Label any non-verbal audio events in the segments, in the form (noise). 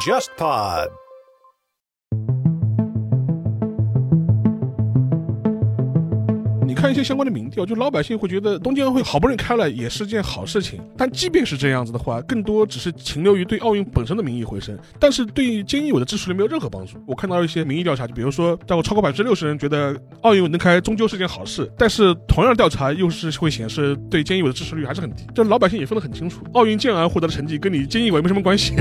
JustPod。看一些相关的民调，就老百姓会觉得东京奥运会好不容易开了，也是件好事情。但即便是这样子的话，更多只是停留于对奥运本身的民意回升，但是对菅义伟的支持率没有任何帮助。我看到一些民意调查，就比如说，大概超过百分之六十人觉得奥运能开终究是件好事，但是同样调查又是会显示对菅义伟的支持率还是很低。这老百姓也分得很清楚，奥运健儿获得的成绩跟你菅义伟没什么关系。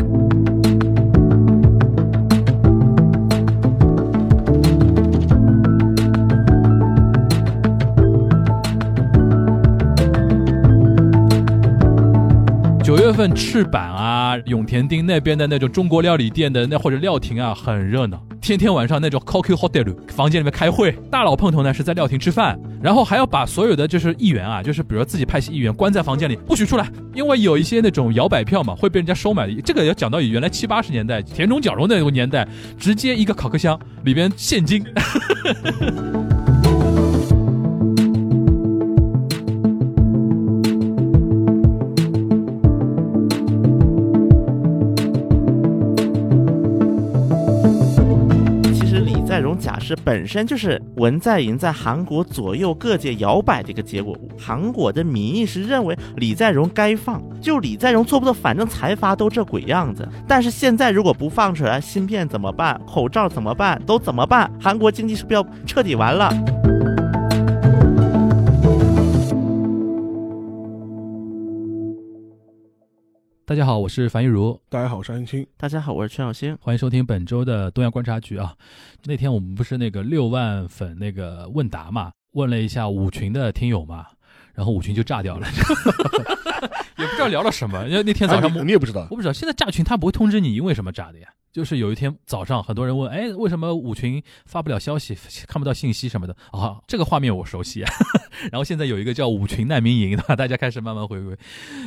月份赤坂啊、永田町那边的那种中国料理店的那或者料亭啊，很热闹。天天晚上那种 Coco Hotel 房间里面开会，大佬碰头呢是在料亭吃饭，然后还要把所有的就是议员啊，就是比如自己派系议员关在房间里不许出来，因为有一些那种摇摆票嘛会被人家收买的。这个要讲到原来七八十年代田中角荣那个年代，直接一个烤客箱里边现金。(laughs) 是本身就是文在寅在韩国左右各界摇摆的一个结果。韩国的民意是认为李在镕该放，就李在镕做不做，反正财阀都这鬼样子。但是现在如果不放出来，芯片怎么办？口罩怎么办？都怎么办？韩国经济是不是要彻底完了？大家好，我是樊玉茹，大家好，我是安青。大家好，我是陈小星。欢迎收听本周的东亚观察局啊。那天我们不是那个六万粉那个问答嘛，问了一下五群的听友嘛，然后五群就炸掉了，(laughs) 也不知道聊了什么。因为那天早上啊你你也不知道我不知道，现在炸群他不会通知你因为什么炸的呀？就是有一天早上，很多人问，哎，为什么五群发不了消息，看不到信息什么的啊？这个画面我熟悉。啊 (laughs) 然后现在有一个叫五群难民营的，大家开始慢慢回归。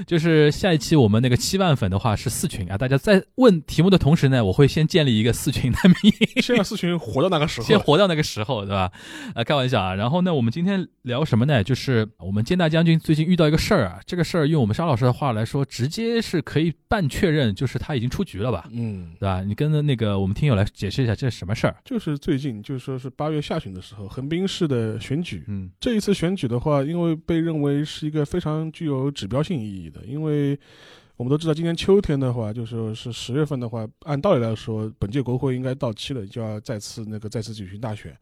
就是下一期我们那个七万粉的话是四群啊，大家在问题目的同时呢，我会先建立一个四群难民营。先让四群活到那个时候，先活到那个时候，对吧？啊，开玩笑啊。然后呢，我们今天聊什么呢？就是我们坚大将军最近遇到一个事儿啊，这个事儿用我们沙老师的话来说，直接是可以半确认，就是他已经出局了吧，嗯，对吧？你跟那个我们听友来解释一下这是什么事儿？就是最近，就是说是八月下旬的时候，横滨市的选举。嗯这一次选举的话，因为被认为是一个非常具有指标性意义的，因为我们都知道，今年秋天的话，就说是十月份的话，按道理来说，本届国会应该到期了，就要再次那个再次举行大选。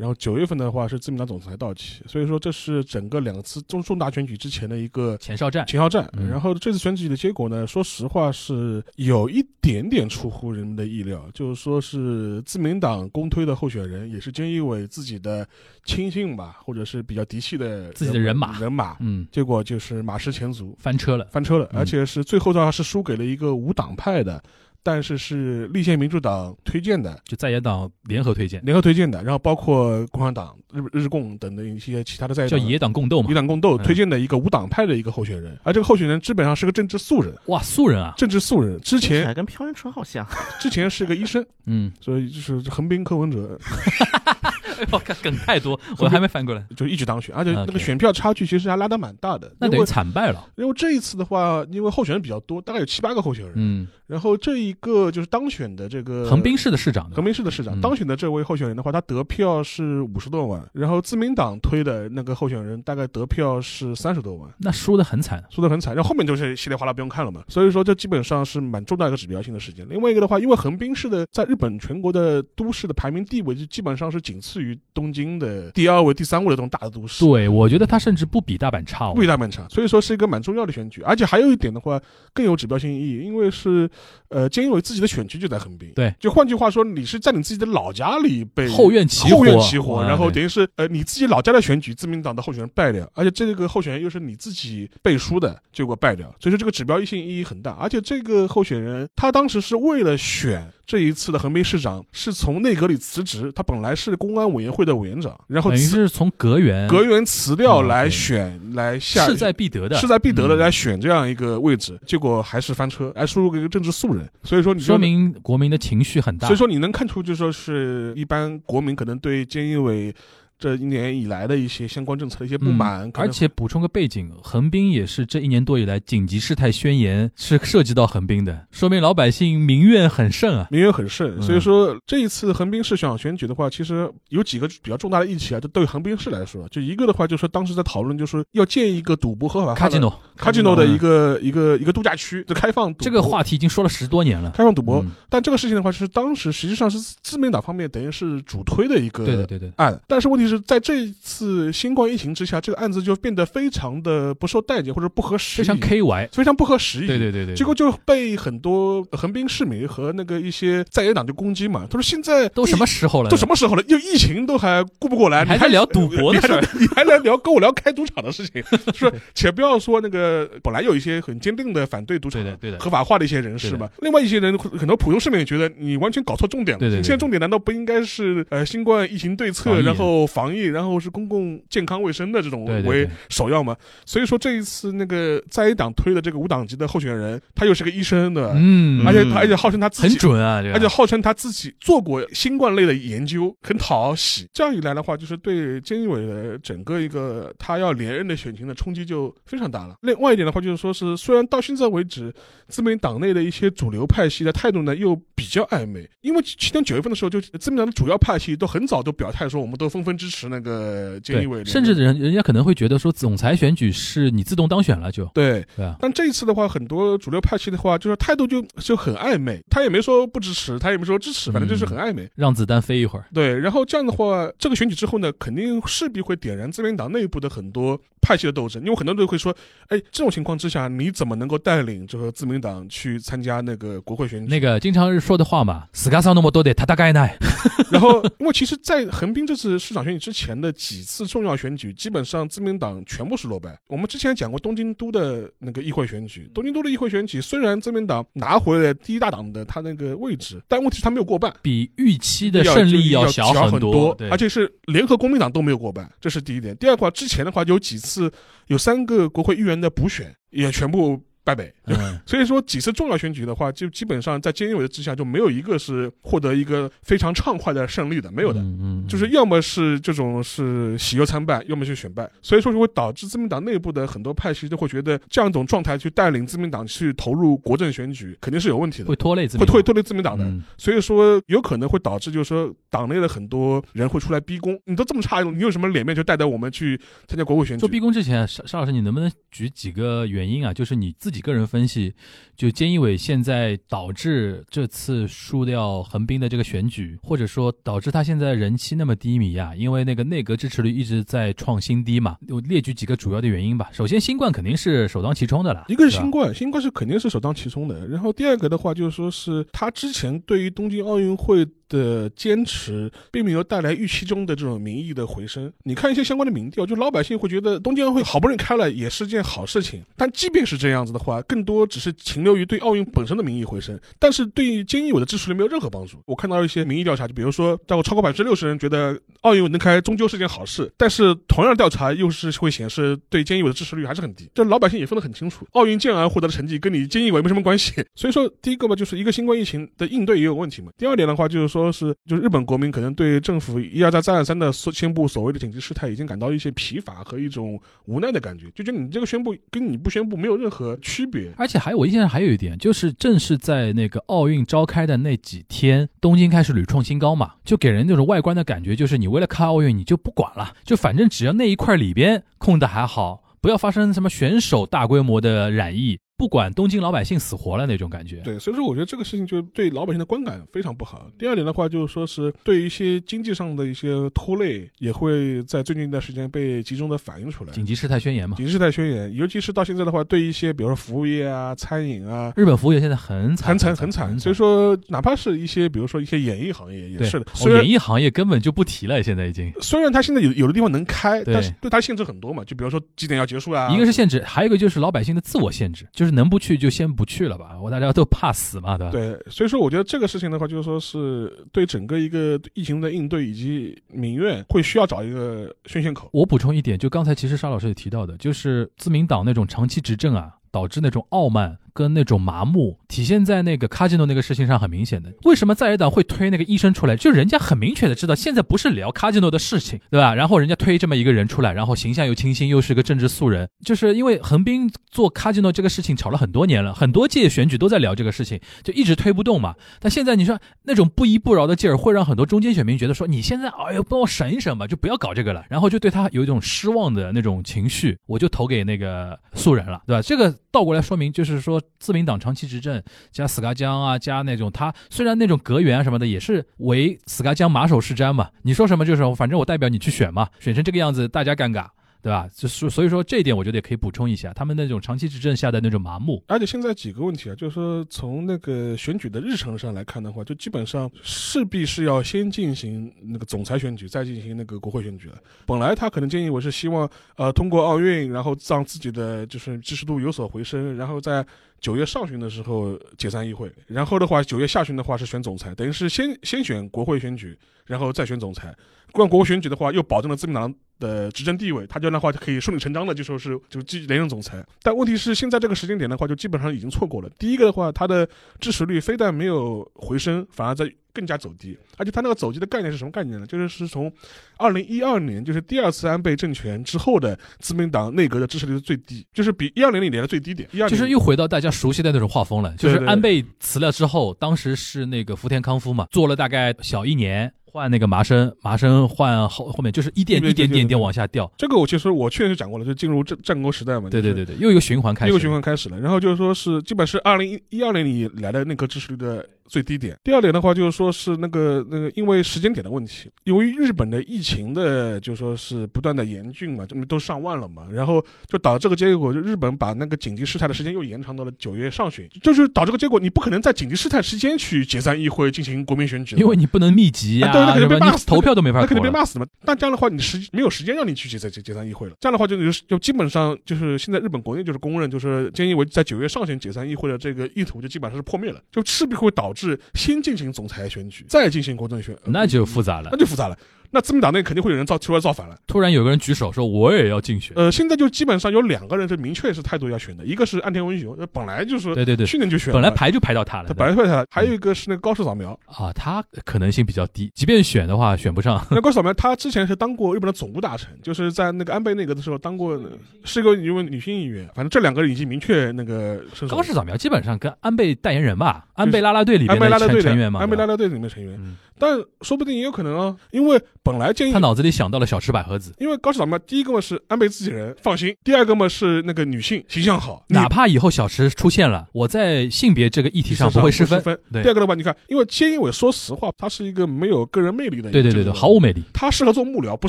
然后九月份的话是自民党总裁到期，所以说这是整个两次重重大选举之前的一个前哨战，前哨战。嗯然后这次选举的结果呢，说实话是有一点点出乎人们的意料，就是说是自民党公推的候选人，也是菅义伟自己的亲信吧，或者是比较嫡系的自己的人马人马。嗯，结果就是马失前卒，翻车了。翻车了，嗯而且是最后的话是输给了一个无党派的，但是是立宪民主党推荐的，就在野党联合推荐，联合推荐的，然后包括共产党、日日共等的一些其他的在野党叫野党共斗嘛。野。党共斗嗯。推荐的一个无党派的一个候选人，而这个候选人基本上是个政治素人，哇，素人啊，政治素人，之前跟朴元淳好像。之前是个医生，嗯，所以就是横滨柯文哲 (laughs) (laughs) 哎呦，看梗太多，(laughs) 我还没翻过来，就一直当选，而且那个选票差距其实还拉得蛮大的。那等于惨败了。因为这一次的话，因为候选人比较多，大概有七八个候选人，嗯，然后这一个就是当选的这个横滨市的市长，横滨市的市长、嗯当选的这位候选人的话，他得票是五十多万，然后自民党推的那个候选人大概得票是三十多万。那输的很惨。输得很惨，然后后面就是稀里哗啦不用看了嘛，所以说这基本上是蛮重大一个指标性的事件。另外一个的话，因为横滨市的在日本全国的都市的排名地位，就基本上是仅次于东京的第二位、第三位的这种大的都市，对，我觉得他甚至不比大阪差哦。不比大阪差，所以说是一个蛮重要的选举。而且还有一点的话，更有指标性意义，因为是呃，菅义伟自己的选区就在横滨，对，就换句话说，你是在你自己的老家里被后院起火，后院起火，然后等于是呃你自己老家的选举，自民党的候选人败掉，而且这个候选人又是你自己背书的，结果败掉，所以说这个指标性意义很大。而且这个候选人他当时是为了选这一次的横滨市长，是从内阁里辞职，他本来是公安委员会的委员长，然后等于是从阁员阁员辞掉嗯来对选来下势在必得的，势在必得的嗯。来选这样一个位置，结果还是翻车，还输入给一个政治素人，所以说你就说明国民的情绪很大。所以说你能看出，就说是一般国民可能对菅义伟这一年以来的一些相关政策的一些不满，而且补充个背景，横滨也是这一年多以来紧急事态宣言是涉及到横滨的，说明老百姓民怨很盛啊。民怨很盛，嗯所以说这一次横滨市长选举的话，其实有几个比较重大的议题啊，就对横滨市来说，就一个的话就是当时在讨论，就是要建一个赌博合法卡基诺，卡基诺的一个一个一个度假区，的开放赌博这个话题已经说了十多年了。开放赌博，嗯但这个事情的话，是当时实际上是自民党方面等于是主推的一个对对，对的，案，但是问题是在这一次新冠疫情之下，这个案子就变得非常的不受待见或者不合时宜，非常 KY。非常不合时宜。对对对对，结果就被很多横滨市民和那个一些在野党就攻击嘛。他说现在都什么时候了？都什么时候了？就疫情都还顾不过来，还聊赌博的事儿你还来聊跟我聊开赌场的事情，(laughs) 是且不要说那个本来有一些很坚定的反对赌场的合法化的一些人士嘛，另外一些人很多普通市民也觉得你完全搞错重点了。对对对现在重点难道不应该是呃新冠疫情对策，然后防疫，然后是公共健康卫生的这种为对对对首要嘛？所以说这一次那个在野党推的这个无党籍的候选人，他又是个医生的，嗯，而且他而且号称他自己很准啊，而且号称他自己做过新冠类的研究，很讨喜。这样一来的话，就是对菅义伟的整个一个他要连任的选情的冲击就非常大了。另外一点的话，就是说是虽然到现在为止，自民党内的一些主流派系的态度呢又比较暧昧，因为去年九月份的时候，就自民党的主要派系都很早都表态说，我们都纷纷支持那个菅义伟对，，甚至人人家可能会觉得说，总裁选举是你自动当选了就，对。对啊，但这一次的话，很多主流派系的话，就是态度就就很暧昧，他也没说不支持，他也没说支持，反正就是很暧昧。让子弹飞一会儿。对，然后这样的话，这个选举之后呢，肯定势必会点燃自民党内部的很多派系的斗争，因为很多人都会说，哎，这种情况之下，你怎么能够带领这个自民党去参加那个国会选举？那个经常说的话嘛，死嘎桑那么多的他大概奈。(laughs) 然后，因为其实，在横滨这次市长选举之前的几次重要选举，基本上自民党全部是落败。我们之前讲过东京都的那个议会选举，东京都的议会选举虽然自民党拿回了第一大党的他那个位置，但问题是他没有过半。比预期的要胜利要小很多，而且是联合公民党都没有过半，这是第一点。第二块，之前的话有几次有三个国会议员的补选也全部败北，嗯，所以说几次重要选举的话，就基本上在菅义伟的之下就没有一个是获得一个非常畅快的胜利的，没有的。嗯，嗯就是要么是这种是喜忧参半，要么是选败，所以说就会导致自民党内部的很多派系都会觉得这样一种状态去带领自民党去投入国政选举肯定是有问题的会，拖累自民党会拖拖累自民党的。嗯所以说有可能会导致，就是说党内的很多人会出来逼宫。你都这么差，你有什么脸面就带着我们去参加国会选举做？逼宫之前，邵邵老师，你能不能举几个原因啊？就是你自己个人分析，就菅义伟现在导致这次输掉横滨的这个选举，或者说导致他现在人气那么低迷啊？因为那个内阁支持率一直在创新低嘛。我列举几个主要的原因吧。首先，新冠肯定是首当其冲的了，一个是新冠，新冠是肯定是首当其冲的。然后第二个的话，就是说是他之前对于东京奥运会的坚持，并没有带来预期中的这种民意的回升。你看一些相关的民调，就老百姓会觉得东京奥运会好不容易开了，也是件好事情。但即便是这样子的话，更多只是停留于对奥运本身的民意回升，但是对于菅义伟的支持率没有任何帮助。我看到一些民意调查，就比如说，大概超过百分之六十人觉得奥运能开终究是件好事，但是同样调查又是会显示对菅义伟的支持率还是很低。这老百姓也分得很清楚，奥运健儿获得的成绩跟你菅义伟没什么关系。所以说，第一个吧，就是一个新冠疫情的应对也有问题嘛。第二点的话，就是说说是就是日本国民可能对政府一而再再而三的宣布所谓的紧急事态已经感到一些疲乏和一种无奈的感觉，就觉得你这个宣布跟你不宣布没有任何区别。而且还有，我印象还有一点，就是正是在那个奥运召开的那几天，东京开始屡创新高嘛，就给人那种外观的感觉，就是你为了看奥运，你就不管了，就反正只要那一块里边控的还好，不要发生什么选手大规模的染疫，不管东京老百姓死活了那种感觉。对，所以说我觉得这个事情就对老百姓的观感非常不好。第二点的话，就是说是对一些经济上的一些拖累，也会在最近一段时间被集中的反映出来。紧急事态宣言嘛，紧急事态宣言，尤其是到现在的话，对一些比如说服务业啊、餐饮啊，日本服务业现在很惨，很惨很惨。所以说，哪怕是一些比如说一些演艺行业也是的，哦虽然、演艺行业根本就不提了，现在已经。虽然它现在有有的地方能开，但是对它限制很多嘛，就比如说几点要结束啊，一个是限制，还有一个就是老百姓的自我限制，就是能不去就先不去了吧，我大家都怕死嘛，对吧？对，所以说我觉得这个事情的话，就是说是对整个一个疫情的应对以及民怨，会需要找一个宣泄口。我补充一点，就刚才其实沙老师也提到的，就是自民党那种长期执政啊，导致那种傲慢，跟那种麻木，体现在那个卡基诺那个事情上很明显的。为什么在野党会推那个医生出来？就人家很明确的知道，现在不是聊卡基诺的事情，对吧？然后人家推这么一个人出来，然后形象又清新，又是个政治素人，就是因为横滨做卡基诺这个事情吵了很多年了，很多届选举都在聊这个事情，就一直推不动嘛。但现在你说那种不依不饶的劲儿，会让很多中间选民觉得说，你现在哎呦帮我省一省吧，就不要搞这个了，然后就对他有一种失望的那种情绪，我就投给那个素人了，对吧？这个倒过来说明，就是说自民党长期执政加死嘎江啊，加那种他虽然那种阁员什么的也是为死嘎江马首是瞻嘛，你说什么就是什么反正我代表你去选嘛，选成这个样子大家尴尬。对吧？就是所以说这一点，我觉得也可以补充一下，他们那种长期执政下的那种麻木。而且现在几个问题啊，就是说从那个选举的日程上来看的话，就基本上势必是要先进行那个总裁选举，再进行那个国会选举了。本来他可能建议我是希望呃通过奥运，然后让自己的就是支持度有所回升，然后在九月上旬的时候解散议会，然后的话九月下旬的话是选总裁，等于是先先选国会选举，然后再选总裁。关国会选举的话，又保证了自民党。的执政地位，他这样的话就可以顺理成章的就说是就继连任总裁。但问题是现在这个时间点的话，就基本上已经错过了。第一个的话，他的支持率非但没有回升，反而在更加走低。而且他那个走低的概念是什么概念呢？就是是从二零一二年，就是第二次安倍政权之后的自民党内阁的支持率是最低，就是比一二年里年的最低点。一二就是又回到大家熟悉的那种画风了，就是安倍辞了之后，当时是那个福田康夫嘛，做了大概小一年。换那个麻生，麻生换后后面就是一点一点点点往下掉。这个我其实我确实讲过了，就进入战战国时代嘛。对对对对，又一个循环开始，又一个循环开始了。然后就是说是基本是二零一二年里来的那个支持率的。最低点。第二点的话，就是说是那个那个，因为时间点的问题，由于日本的疫情的，就说是不断的严峻嘛，这么都上万了嘛，然后就导致这个结果，就日本把那个紧急事态的时间又延长到了九月上旬，就是导致个结果，你不可能在紧急事态期间去解散议会进行国民选举，因为你不能密集啊，对，那肯定被骂死，投票都没法，那肯定被骂死嘛。但这样的话，你时没有时间让你去解散解解散议会了，这样的话就就就基本上就是现在日本国内就是公认，就是菅义伟在九月上旬解散议会的这个意图就基本上是破灭了，就势必会导致先进。行总裁选举，再进行国政选，那就复杂了，那就复杂了。那自民党内肯定会有人造出来造反了。突然有个人举手说：“我也要竞选。”呃，现在就基本上有两个人是明确是态度要选的，一个是岸田文雄，本来就是对对对，去年就选，本来排就排到他了，他本来排他。还有一个是那个高市扫描啊，他可能性比较低，即便选的话选不上。那高市扫描他之前是当过日本的总务大臣，就是在那个安倍内阁的时候当过，是一个因为女性议员。反正这两个人已经明确那个。高市扫描基本上跟安倍代言人吧，安倍拉拉队里面的成员嘛，安倍拉拉队里面成员。但说不定也有可能啊，因为本来建议他脑子里想到了小池百合子，因为高市早苗第一个嘛是安倍自己人放心，第二个嘛是那个女性形象好，哪怕以后小池出现了，我在性别这个议题上不会失分。第二个的话，你看，因为菅义伟说实话，他是一个没有个人魅力的，对对对对，毫无魅力，他适合做幕僚，不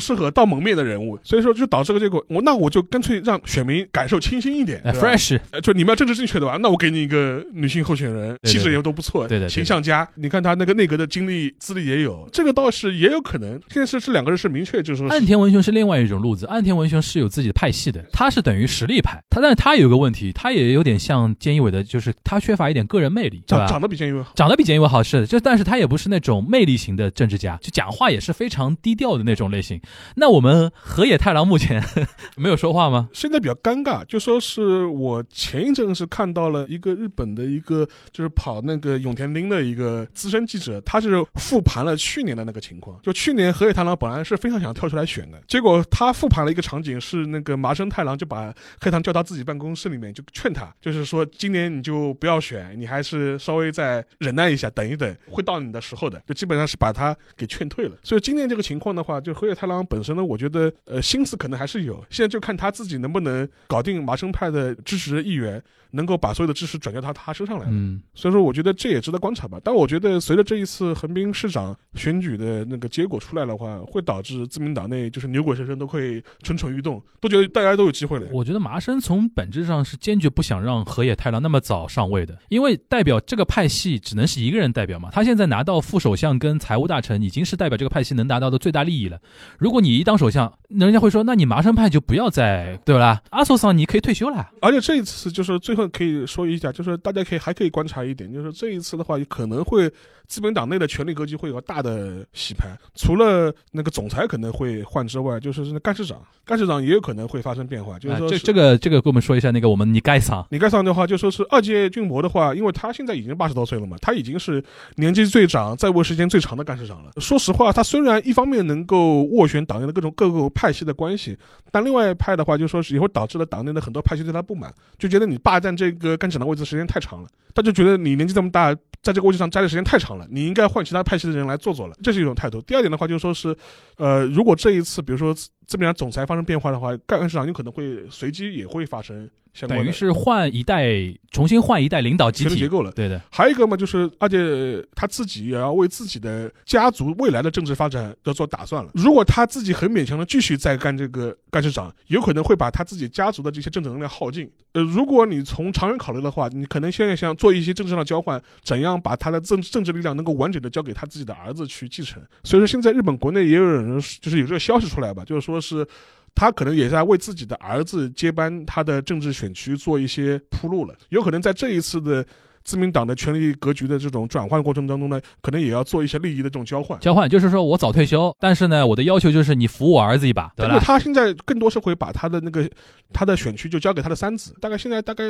适合当蒙面的人物，所以说就导致个结果，我那我就干脆让选民感受清新一点，fresh，就你们要政治正确的吧，那我给你一个女性候选人，气质也都不错，对对，形象佳，你看他那个内阁的经历资历也有，这个。倒是也有可能，现在是这两个人是明确，就是说，岸田文雄是另外一种路子。岸田文雄是有自己的派系的，他是等于实力派。他，但是他有个问题，他也有点像菅义伟的，就是他缺乏一点个人魅力，长长得比菅义伟好，长得比菅义伟好是，就但是他也不是那种魅力型的政治家，就讲话也是非常低调的那种类型。那我们河野太郎目前 (laughs) 没有说话吗？现在比较尴尬，就说是我前一阵是看到了一个日本的一个就是跑那个永田町的一个资深记者，他就是复盘了去年的那。个情况，就去年河野太郎本来是非常想跳出来选的，结果他复盘了一个场景，是那个麻生太郎就把黑糖叫到自己办公室里面，就劝他，就是说今年你就不要选，你还是稍微再忍耐一下，等一等，会到你的时候的，就基本上是把他给劝退了。所以今年这个情况的话，就河野太郎本身呢，我觉得呃心思可能还是有，现在就看他自己能不能搞定麻生派的支持议员。能够把所有的知识转交到他身上来，嗯，所以说我觉得这也值得观察吧。但我觉得随着这一次横滨市长选举的那个结果出来的话，会导致自民党内就是牛鬼蛇神都会蠢蠢欲动，都觉得大家都有机会了。我觉得麻生从本质上是坚决不想让河野太郎那么早上位的，因为代表这个派系只能是一个人代表嘛。他现在拿到副首相跟财务大臣，已经是代表这个派系能达到的最大利益了。如果你一当首相，人家会说，那你麻生派就不要再对吧？阿索桑你可以退休了。而且这一次就是最后。可以说一下，就是大家可以还可以观察一点，就是这一次的话，可能会资本党内的权力格局会有大的洗牌，除了那个总裁可能会换之外，就是那干事长，干事长也有可能会发生变化，就是说这这个这个给我们说一下，那个我们你盖桑，你盖桑的话，就说是二届俊博的话，因为他现在已经八十多岁了嘛，他已经是年纪最长、在位时间最长的干事长了。说实话，他虽然一方面能够斡旋党内的各种各个派系的关系，但另外一派的话，就说是也会导致了党内的很多派系对他不满，就觉得你霸占这个干事长的位置时间太长了，他就觉得你年纪这么大，在这个位置上待的时间太长了，你应该换其他派系的人来做做了，这是一种态度。第二点的话，就是说是，呃，如果这一次比如说这边总裁发生变化的话，盖恩市场有可能会随机也会发生相关的等于是换一代，重新换一代领导集体结。构了。对的，还有一个嘛，就是而且他自己也要为自己的家族未来的政治发展要做打算了。如果他自己很勉强的继续再干这个干事长，有可能会把他自己家族的这些政治能量耗尽。呃，如果你从长远考虑的话，你可能现在想做一些政治上的交换，怎样把他的政政治力量能够完整的交给他自己的儿子去继承。所以说，现在日本国内也有人就是有这个消息出来吧，就是说是。他可能也在为自己的儿子接班他的政治选区做一些铺路了，有可能在这一次的自民党的权力格局的这种转换过程当中呢，可能也要做一些利益的这种交换。交换就是说我早退休，但是呢，我的要求就是你扶我儿子一把，对因为吧？他现在更多是会把他的那个他的选区就交给他的三子，大概现在大概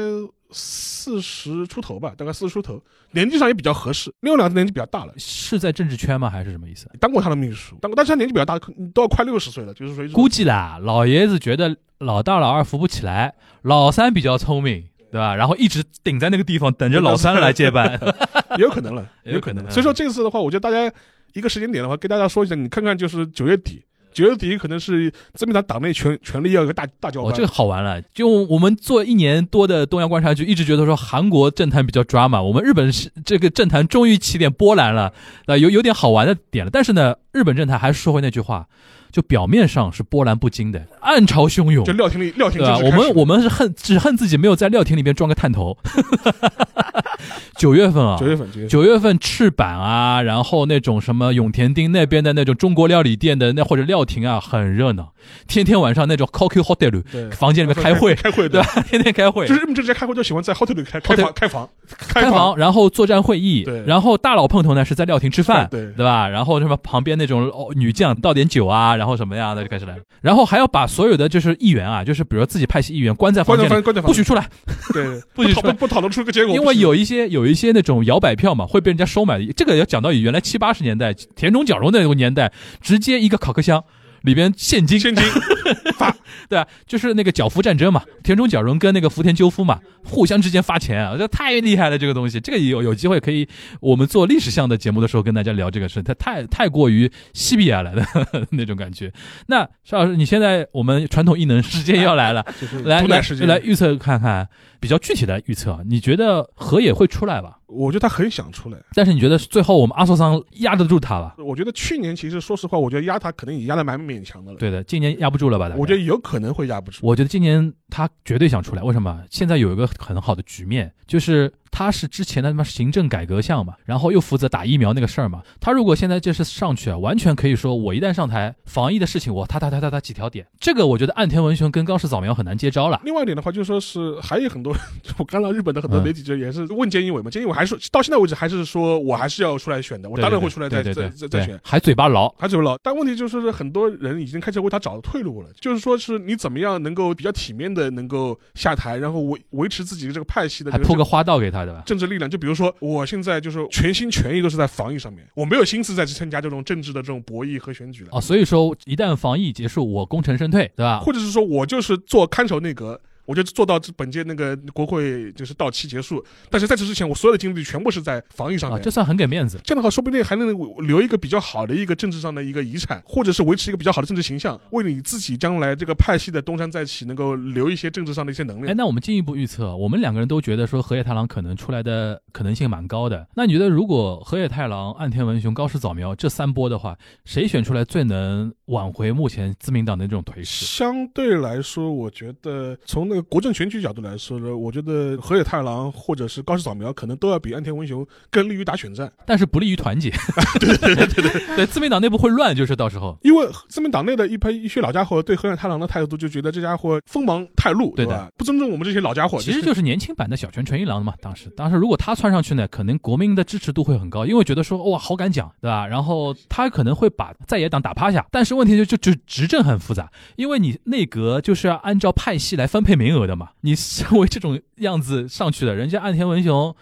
四十出头吧，大概四十出头，年纪上也比较合适。另外两个年纪比较大了，是在政治圈吗？还是什么意思？当过他的秘书，当过，但是他年纪比较大，可都要快六十岁了，就是说估计啦，老爷子觉得老大老二扶不起来，老三比较聪明，对吧？然后一直顶在那个地方，等着老三来接班。也 (laughs) 有可能了，也 (laughs) 有可能所以说这次的话，我觉得大家一个时间点的话，跟大家说一下，你看看就是九月底，九月底可能是自民党党内权权力要有个大大交哦，换。这个好玩了。就我们做一年多的东亚观察局，一直觉得说韩国政坛比较 drama，我们日本是这个政坛终于起点波澜了，呃，有有点好玩的点了。但是呢，日本政坛还是说回那句话，就表面上是波澜不惊的，暗潮汹涌就。料亭里料亭对吧？正式开始我们我们是恨只恨自己没有在料亭里边装个探头。(laughs) 九月份啊，九月份九月份九月份赤坂啊，然后那种什么永田町那边的那种中国料理店的那或者料亭啊，很热闹，天天晚上那种 Coco Hotel 对房间里面开会，开会对吧？天天开会，就是日本政治家开会就喜欢在 hotel 里开开房开房开房，然后作战会议对，然后大佬碰头呢是在料亭吃饭，对对吧？然后什么旁边那种哦女将倒点酒啊，然后什么样的就开始来，然后还要把所有的就是议员啊，就是比如说自己派系议员关在房间不许出来，对 (laughs) 不许出来。讨不不讨论出个结果，因为有一些有一些那种摇摆票嘛，会被人家收买。的。这个要讲到原来七八十年代田中角荣那个年代，直接一个烤克箱。里边现金，现金。(laughs) 发，对啊，就是那个角福战争嘛，田中角荣跟那个福田赳夫嘛，互相之间发钱啊，这太厉害了，这个东西，这个有有机会可以，我们做历史项的节目的时候跟大家聊这个事，它太太过于西比亚来的那种感觉。那邵老师，你现在我们传统异能时间要来了，(laughs) 来来来预测看看，比较具体的预测，你觉得河野会出来吧？我觉得他很想出来。但是你觉得最后我们阿索桑压得住他吧？我觉得去年其实说实话，我觉得压他可能也压得蛮勉强的了。对的，今年压不住了吧？我觉得有可能会压不住。我觉得今年他绝对想出来，为什么？现在有一个很好的局面，就是他是之前的他妈行政改革项嘛，然后又负责打疫苗那个事儿嘛。他如果现在这是上去啊，完全可以说我一旦上台，防疫的事情我他他他他他几条点，这个我觉得岸田文雄跟高市早苗很难接招了。另外一点的话，就说是还有很多，我看到日本的很多嗯媒体就也是问菅义伟嘛，菅义伟还是到现在为止还是说我还是要出来选的，我当然会出来再再再再选还嘴巴牢。还嘴巴牢？但问题就是很多人已经开始为他找退路了，就是说是你怎么样能够比较体面的能够下台，然后维维持自己的这个派系的这个还铺个花道给他，政治力量。就比如说我现在就是全心全意都是在防疫上面，我没有心思再去参加这种政治的这种博弈和选举了。啊，所以说一旦防疫结束，我功成身退，对吧？或者是说我就是做看守内阁，我就做到这本届那个国会就是到期结束，但是在此之前，我所有的精力全部是在防御上啊，面。这算很给面子。这样的话，说不定还能留一个比较好的一个政治上的一个遗产，或者是维持一个比较好的政治形象，为你自己将来这个派系的东山再起，能够留一些政治上的一些能哎，那我们进一步预测，我们两个人都觉得说河野太郎可能出来的可能性蛮高的。那你觉得，如果河野太郎、岸田文雄、高市早苗这三波的话，谁选出来最能挽回目前自民党的这种颓势？相对来说，我觉得从那个个国政选举角度来说呢，我觉得河野太郎或者是高市早苗可能都要比安田文雄更利于打选战，但是不利于团结。对对对对对，对 (laughs) 自民党内部会乱，就是到时候。因为自民党内的一批一些老家伙对河野太郎的态度就觉得这家伙锋芒太露，对吧？不尊重我们这些老家伙。其实就是年轻版的小泉纯一郎嘛。当时，当时如果他窜上去呢，可能国民的支持度会很高，因为觉得说哇好敢讲，对吧？然后他可能会把在野党打趴下。但是问题就就就执政很复杂，因为你内阁就是要按照派系来分配名额的嘛。你身为这种样子上去的，人家岸田文雄，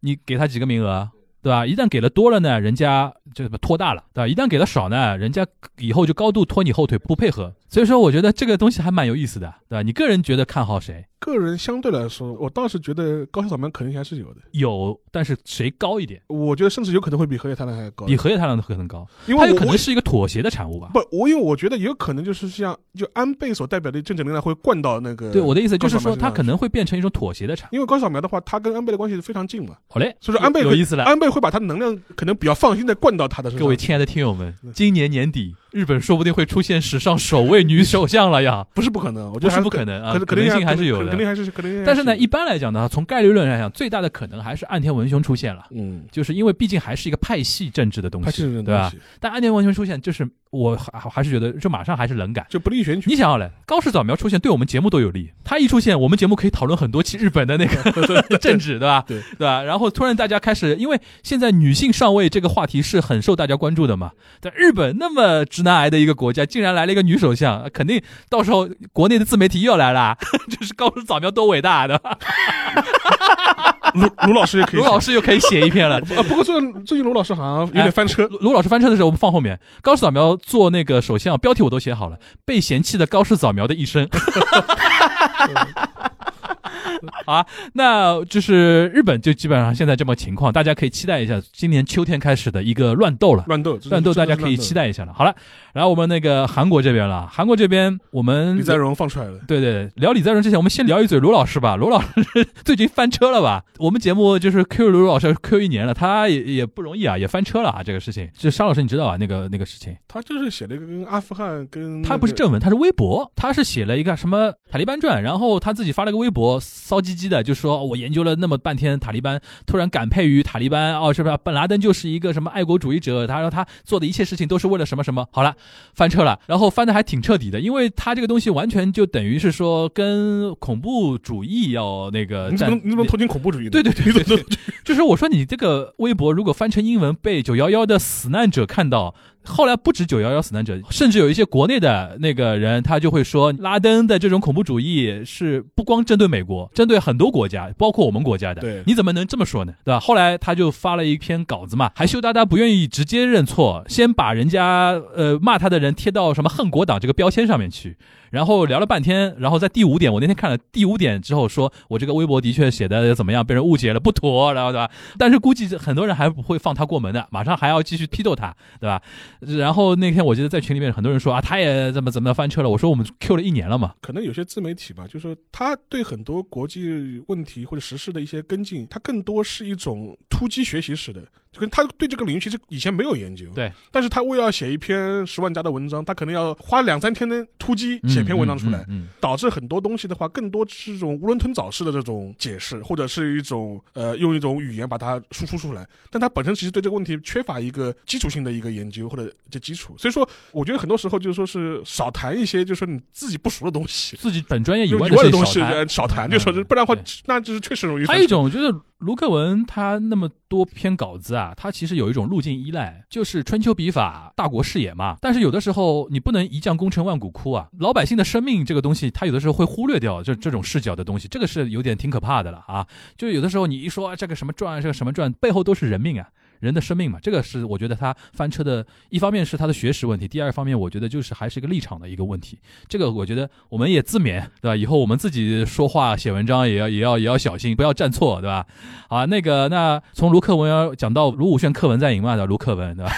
你给他几个名额？对吧？一旦给了多了呢，人家就拖大了，对吧？一旦给了少呢，人家以后就高度拖你后腿，不配合。所以说，我觉得这个东西还蛮有意思的，对吧？你个人觉得看好谁？个人相对来说，我倒是觉得高市早苗可能性还是有的，有，但是谁高一点？我觉得甚至有可能会比荷叶太郎还高，比荷叶太郎的可能高，因为他有可能是一个妥协的产物吧？不，我因为我觉得也有可能就是像就安倍所代表的政治能量会灌到那个。对，我的意思就是说，他可能会变成一种妥协的产。因为高市早苗的话，他跟安倍的关系是非常近嘛。好嘞，所以说安倍有意思了，安倍会把他能量可能比较放心的灌到他的身上。各位亲爱的听友们，今年年底。日本说不定会出现史上首位女首相了呀！(laughs) 不是不可能，我觉得是不可能啊，可能性还是有的，肯定还是可能。但是呢，一般来讲呢，从概率论来讲，最大的可能还是岸田文雄出现了。嗯，就是因为毕竟还是一个派系政治的东西，对吧？但岸田文雄出现，就是我还还是觉得，就马上还是冷感，就不利选举。你想要嘞，高市早苗出现，对我们节目都有利。他一出现，我们节目可以讨论很多期日本的那个 (laughs) 政治，对吧？对对吧？然后突然大家开始，因为现在女性上位这个话题是很受大家关注的嘛。在日本那么直男癌的一个国家。竟然来了一个女首相，肯定到时候国内的自媒体又要来了，(laughs) 就是高市早苗多伟大的。(laughs) 卢卢老师也可以，卢老师又可以写一篇了。(laughs) 不过最近最近卢老师好像有点翻车。卢老师翻车的时候，我们放后面。高市早苗做那个首相，标题我都写好了，被嫌弃的高市早苗的一生。(laughs) (laughs) 好，那就是日本就基本上现在这么情况，大家可以期待一下今年秋天开始的一个乱斗了。乱斗，乱斗，大家可以期待一下了。好了，然后我们那个韩国这边了，韩国这边我们李在镕放出来了。对对，聊李在镕之前，我们先聊一嘴卢老师吧。卢老师 (laughs) 最近翻车了吧？我们节目就是 Q 卢老师 Q 一年了，他也也不容易啊，也翻车了啊。这个事情，就沙老师你知道啊？那个那个事情，他就是写了一个跟阿富汗跟他不是正文，他是微博，他是写了一个什么塔利班传，然后他自己发了个微博，骚唧唧的就说。我研究了那么半天，塔利班突然感佩于塔利班哦，是不是？本拉登就是一个什么爱国主义者？他说他做的一切事情都是为了什么什么？好了，翻车了，然后翻的还挺彻底的，因为他这个东西完全就等于是说跟恐怖主义要那个。你怎么你怎么投进恐怖主义？对对对对对，就是我说你这个微博如果翻成英文被九幺幺的死难者看到。后来不止九幺幺死难者，甚至有一些国内的那个人，他就会说，拉登的这种恐怖主义是不光针对美国，针对很多国家，包括我们国家的。对，你怎么能这么说呢？对吧？后来他就发了一篇稿子嘛，还羞答答不愿意直接认错，先把人家呃骂他的人贴到什么恨国党这个标签上面去。然后聊了半天，然后在第五点，我那天看了第五点之后，说我这个微博的确写的怎么样，被人误解了，不妥，然后对吧？(laughs) 但是估计很多人还不会放他过门的，马上还要继续批斗他，对吧？然后那天我记得在群里面很多人说啊，他也怎么怎么翻车了。我说我们 Q 了一年了嘛，可能有些自媒体吧，就是他对很多国际问题或者时事的一些跟进，他更多是一种突击学习式的。跟他对这个领域其实以前没有研究，对，但是他为了写一篇十万加的文章，他可能要花两三天的突击写篇文章出来，导致很多东西的话，更多是这种囫囵吞枣式的这种解释，或者是一种呃用一种语言把它输出出来，但他本身其实对这个问题缺乏一个基础性的一个研究或者这基础，所以说我觉得很多时候就是说是少谈一些就是说你自己不熟的东西，自己本专业以外的东西少谈，就说是不然的话那就是确实容易。还有一种就是。卢克文他那么多篇稿子啊，他其实有一种路径依赖，就是春秋笔法、大国视野嘛。但是有的时候你不能一将功成万骨枯啊，老百姓的生命这个东西，他有的时候会忽略掉这这种视角的东西，这个是有点挺可怕的了啊。就有的时候你一说这个什么传，这个什么传，背后都是人命啊。人的生命嘛，这个是我觉得他翻车的一方面是他的学识问题，第二方面我觉得就是还是一个立场的一个问题。这个我觉得我们也自勉，对吧？以后我们自己说话写文章也要也要也要小心，不要站错，对吧？好，那个那从卢克文要讲到卢武铉课文在赢嘛，对吧？卢克文，对吧？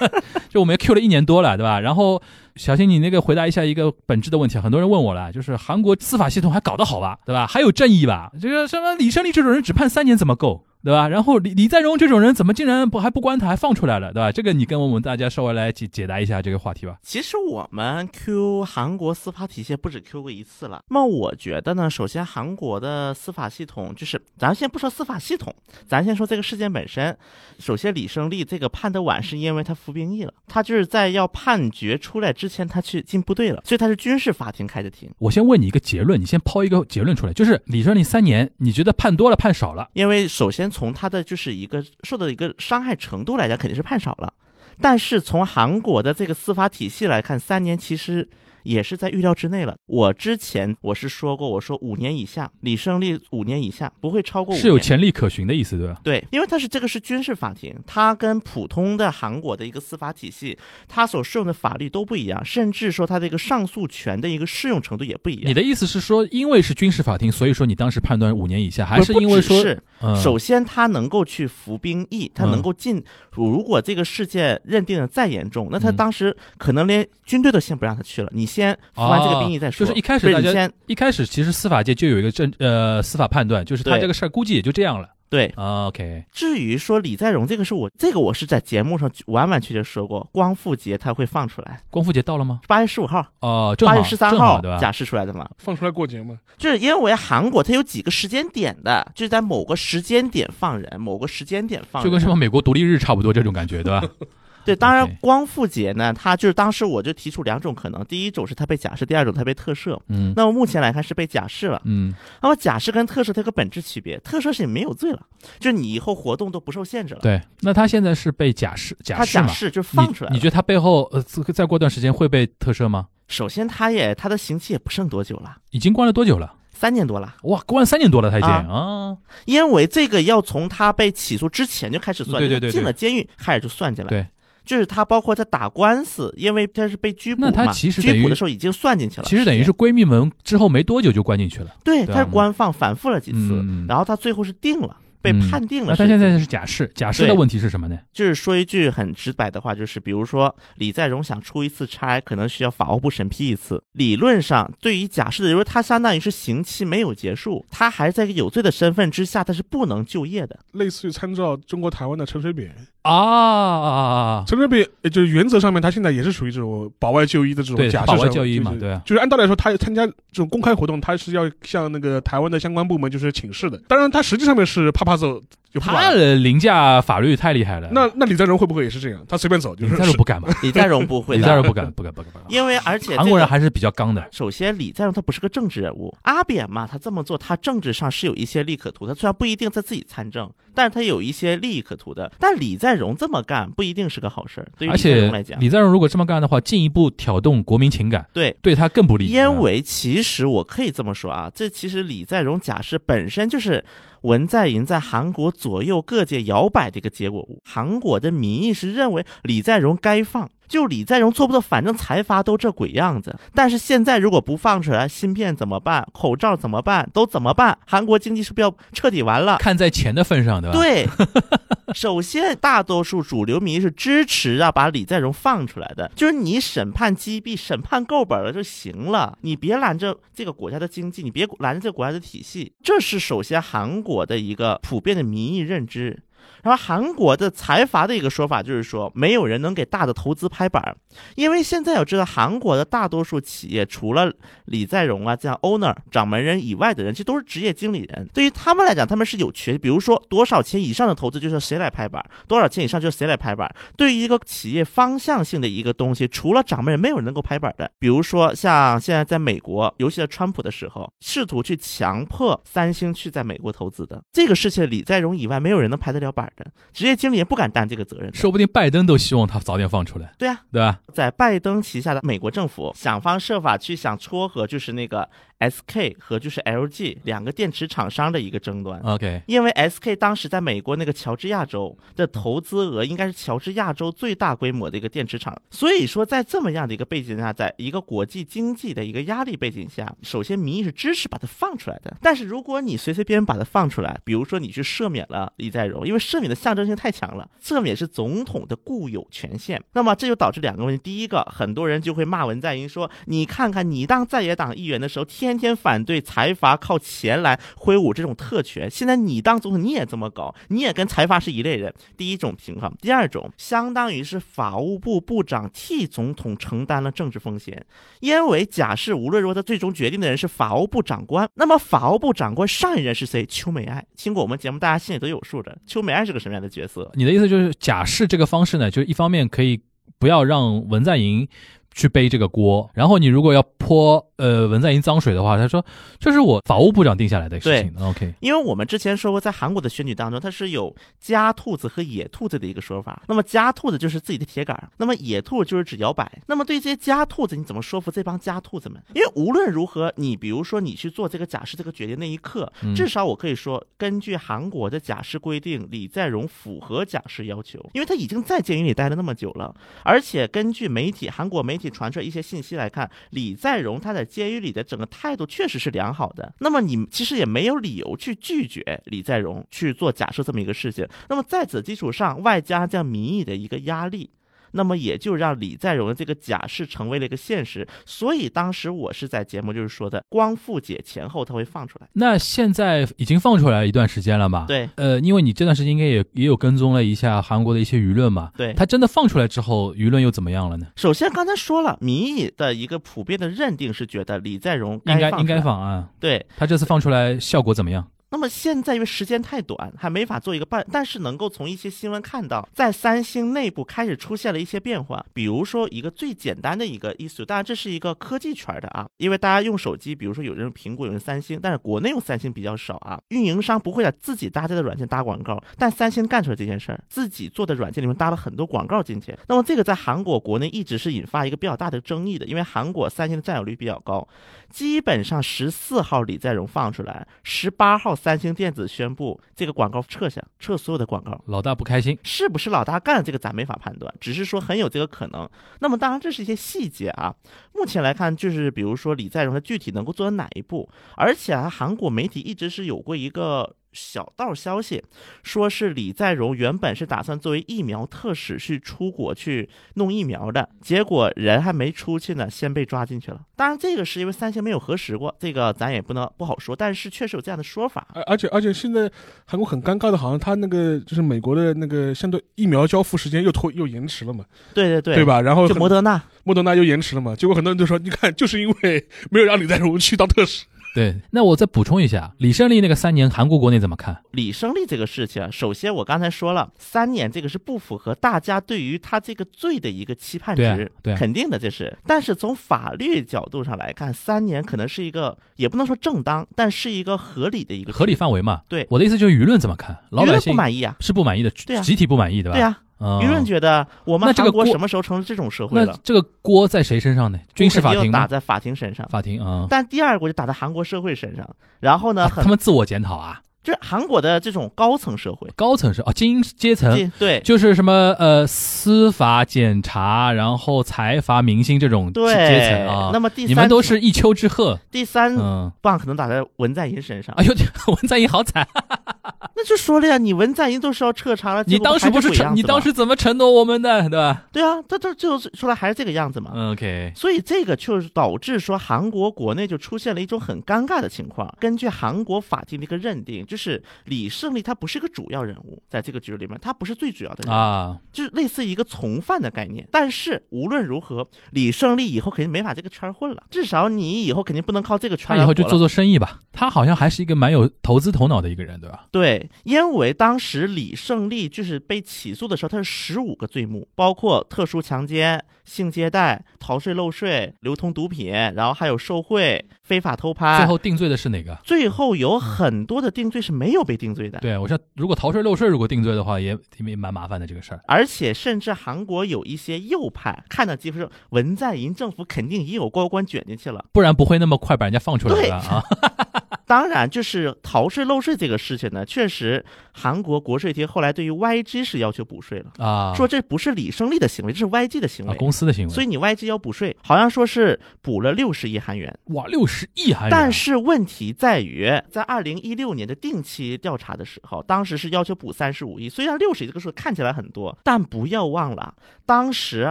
(laughs) 就我们 Q 了一年多了，对吧？然后小新，你那个回答一下一个本质的问题，很多人问我了，就是韩国司法系统还搞得好吧，对吧？还有正义吧？这个什么李胜利这种人只判三年怎么够？对吧？然后李李在镕这种人怎么竟然不还不关他，还放出来了，对吧？这个你跟我们大家稍微来解解答一下这个话题吧。其实我们 Q 韩国司法体系不止 Q 过一次了。那么我觉得呢，首先韩国的司法系统就是，咱先不说司法系统，咱先说这个事件本身。首先，李胜利这个判的晚，是因为他服兵役了，他就是在要判决出来之前，他去进部队了，所以他是军事法庭开的庭。我先问你一个结论，你先抛一个结论出来，就是李胜利三年，你觉得判多了判少了？因为首先从他的就是一个受到一个伤害程度来讲，肯定是判少了。但是从韩国的这个司法体系来看，三年其实。也是在预料之内了。我之前我是说过，我说五年以下，李胜利五年以下不会超过是有潜力可循的意思，对吧？对，因为它是这个是军事法庭，它跟普通的韩国的一个司法体系，它所适用的法律都不一样，甚至说它的一个上诉权的一个适用程度也不一样。你的意思是说，因为是军事法庭，所以说你当时判断五年以下，还是因为说，是首先他能够去服兵役，他能够进。如果这个事件认定的再严重，那他当时可能连军队都先不让他去了。你先服完这个兵役再说。就是一开始大家一开始其实司法界就有一个政呃司法判断，就是他这个事儿估计也就这样了。对，OK。至于说李在镕这个是我这个我是在节目上完完全全说过，光复节他会放出来。光复节到了吗？八月十五号哦，八月十三号对吧？假释出来的嘛，放出来过节嘛。就是因为韩国它有几个时间点的，就是在某个时间点放人，某个时间点放，就跟什么美国独立日差不多这种感觉，对吧？(laughs) 对，当然光复节呢，他就是当时我就提出两种可能，第一种是他被假释，第二种他被特赦。嗯，那么目前来看是被假释了。嗯，那么假释跟特赦它有个本质区别，特赦是你没有罪了，就是你以后活动都不受限制了。对，那他现在是被假释，假释假释就放出来你觉得他背后呃再过段时间会被特赦吗？首先，他也他的刑期也不剩多久了，已经关了多久了？三年多了。哇，关三年多了他已经啊，因为这个要从他被起诉之前就开始算，对对对，进了监狱开始就算进来。对。就是他，包括他打官司，因为他是被拘捕嘛，那他其实拘捕的时候已经算进去了。其实等于是闺蜜们之后没多久就关进去了。对，他是官放反复了几次，然后他最后是定了。被判定了，那他现在是假释，假释的问题是什么呢？就是说一句很直白的话，就是比如说李在镕想出一次差，可能需要法务部审批一次。理论上，对于假释的，因为他相当于是刑期没有结束，他还在一个有罪的身份之下，他是不能就业的。类似于参照中国台湾的陈水扁啊，陈水扁就是原则上面，他现在也是属于这种保外就医的这种假释保外就医嘛，对，就是按道理来说，他参加这种公开活动，他是要向那个台湾的相关部门就是请示的。当然，他实际上面是啪啪走。他的凌驾法律太厉害了。那那李在镕会不会也是这样？他随便走就是？李在镕不敢吧？(laughs) 李在镕不会，李在镕不敢，不敢，不敢，不敢。因为而且韩国人还是比较刚的。首先，李在镕他不是个政治人物。阿扁嘛，他这么做，他政治上是有一些利可图。他虽然不一定在自己参政，但是他有一些利益可图的。但李在镕这么干不一定是个好事儿。对于李在镕来讲，李在镕如果这么干的话，进一步挑动国民情感，对，对他更不利。因为其实我可以这么说啊，这其实李在镕假释本身就是。文在寅在韩国左右各界摇摆的一个结果物，韩国的民意是认为李在镕该放。就李在镕做不到，反正财阀都这鬼样子。但是现在如果不放出来，芯片怎么办？口罩怎么办？都怎么办？韩国经济是不是要彻底完了？看在钱的份上，对吧？对。(laughs) 首先，大多数主流民意是支持啊把李在镕放出来的，就是你审判击毙、审判够本了就行了，你别拦着这个国家的经济，你别拦着这个国家的体系。这是首先韩国的一个普遍的民意认知。然后韩国的财阀的一个说法就是说，没有人能给大的投资拍板，因为现在要知道，韩国的大多数企业除了李在镕啊这样 owner 掌门人以外的人，其实都是职业经理人。对于他们来讲，他们是有权，比如说多少钱以上的投资就是谁来拍板，多少钱以上就是谁来拍板。对于一个企业方向性的一个东西，除了掌门人，没有人能够拍板的。比如说像现在在美国，尤其在川普的时候，试图去强迫三星去在美国投资的这个事情，李在镕以外，没有人能拍得了板。职业经理也不敢担这个责任，说不定拜登都希望他早点放出来。对啊，对吧？在拜登旗下的美国政府想方设法去想撮合，就是那个。S.K. 和就是 L.G. 两个电池厂商的一个争端。OK，因为 S.K. 当时在美国那个乔治亚州的投资额应该是乔治亚州最大规模的一个电池厂，所以说在这么样的一个背景下，在一个国际经济的一个压力背景下，首先民意是支持把它放出来的。但是如果你随随便便把它放出来，比如说你去赦免了李在镕，因为赦免的象征性太强了，赦免是总统的固有权限，那么这就导致两个问题：第一个，很多人就会骂文在寅说，你看看你当在野党议员的时候，天。天天反对财阀靠钱来挥舞这种特权，现在你当总统你也这么搞，你也跟财阀是一类人。第一种情况，第二种相当于是法务部部长替总统承担了政治风险，因为假设无论如何他最终决定的人是法务部长官，那么法务部长官上一任是谁？邱美爱。听过我们节目，大家心里都有数的。邱美爱是个什么样的角色？你的意思就是假释这个方式呢，就是一方面可以不要让文在寅去背这个锅，然后你如果要泼呃文在寅脏水的话，他说这是我法务部长定下来的事情。OK，因为我们之前说过，在韩国的选举当中，它是有家兔子和野兔子的一个说法。那么家兔子就是自己的铁杆，那么野兔就是指摇摆。那么对这些家兔子，你怎么说服这帮家兔子们？因为无论如何，你比如说你去做这个假释这个决定那一刻，至少我可以说，根据韩国的假释规定，李在镕符合假释要求，因为他已经在监狱里待了那么久了，而且根据媒体韩国媒体传出一些信息来看，李在镕他在监狱里的整个态度确实是良好的。那么你其实也没有理由去拒绝李在镕去做假设这么一个事情。那么在此基础上，外加这样民意的一个压力。那么也就让李在镕的这个假释成为了一个现实，所以当时我是在节目就是说的，光复解前后他会放出来。那现在已经放出来一段时间了嘛？对，呃，因为你这段时间应该也也有跟踪了一下韩国的一些舆论嘛。对，他真的放出来之后，舆论又怎么样了呢？首先刚才说了，民意的一个普遍的认定是觉得李在镕应该应该放啊。对他这次放出来效果怎么样？那么现在因为时间太短，还没法做一个办，但是能够从一些新闻看到，在三星内部开始出现了一些变化。比如说一个最简单的一个意思，当然这是一个科技圈的啊，因为大家用手机，比如说有人用苹果，有人三星，但是国内用三星比较少啊。运营商不会在自己搭载的软件搭广告，但三星干出了这件事儿，自己做的软件里面搭了很多广告进去。那么这个在韩国国内一直是引发一个比较大的争议的，因为韩国三星的占有率比较高，基本上十四号李在镕放出来，十八号三星电子宣。布这个广告撤下，撤所有的广告。老大不开心，是不是老大干的？这个咱没法判断，只是说很有这个可能。那么当然这是一些细节啊。目前来看，就是比如说李在镕他具体能够做到哪一步，而且啊，韩国媒体一直是有过一个。小道消息，说是李在镕原本是打算作为疫苗特使去出国去弄疫苗的，结果人还没出去呢，先被抓进去了。当然，这个是因为三星没有核实过，这个咱也不能不好说。但是确实有这样的说法。而而且而且现在韩国很尴尬的，好像他那个就是美国的那个相对疫苗交付时间又拖又延迟了嘛？对对对，对吧？然后就莫德纳，莫德纳又延迟了嘛？结果很多人都说，你看，就是因为没有让李在镕去当特使。对，那我再补充一下，李胜利那个三年，韩国国内怎么看？李胜利这个事情，首先我刚才说了，三年这个是不符合大家对于他这个罪的一个期盼值，对，肯定的这是。但是从法律角度上来看，三年可能是一个，也不能说正当，但是一个合理的一个合理范围嘛。对，我的意思就是舆论怎么看？老百姓不满意啊，是不满意的，对啊，集体不满意，对吧？对啊。舆论觉得我们韩国什么时候成了这种社会了？那这个锅在谁身上呢？军事法庭打在法庭身上，法庭啊。但第二个就打在韩国社会身上，然后呢，他们自我检讨啊。就是韩国的这种高层社会，高层社啊，精英阶层，对，就是什么呃，司法、检察，然后财阀、明星这种阶层啊。那么第三，你们都是一丘之貉。第三棒可能打在文在寅身上。哎呦，(laughs) 文在寅好惨。(laughs) 那就说了呀，你文在寅都是要彻查了，你当时不是承，你当时怎么承诺我们的，对吧？对啊，他他最后出来还是这个样子嘛。OK，所以这个就是导致说韩国国内就出现了一种很尴尬的情况。根据韩国法庭的一个认定，就是李胜利他不是个主要人物，在这个局里面他不是最主要的人啊，就是类似一个从犯的概念。但是无论如何，李胜利以后肯定没法这个圈混了，至少你以后肯定不能靠这个圈。他以后就做做生意吧。他好像还是一个蛮有投资头脑的一个人，对吧？对。因为当时李胜利就是被起诉的时候，他是十五个罪目，包括特殊强奸、性接待、逃税漏税、流通毒品，然后还有受贿、非法偷拍。最后定罪的是哪个？最后有很多的定罪是没有被定罪的。对，我说如果逃税漏税如果定罪的话，也也蛮麻烦的这个事儿。而且甚至韩国有一些右派看到几乎是文在寅政府肯定也有高官卷进去了，不然不会那么快把人家放出来的啊。(laughs) 当然，就是逃税漏税这个事情呢，确实韩国国税厅后来对于 YG 是要求补税了，啊，说这不是李胜利的行为，这是 YG 的行啊为。公司的行为，所以你 YG 要补税，好像说是补了六十亿韩元。哇，六十亿韩元，但是问题在于，在二零一六年的定期调查的时候，当时是要求补三十五亿。虽然六十亿这个数看起来很多，但不要忘了，当时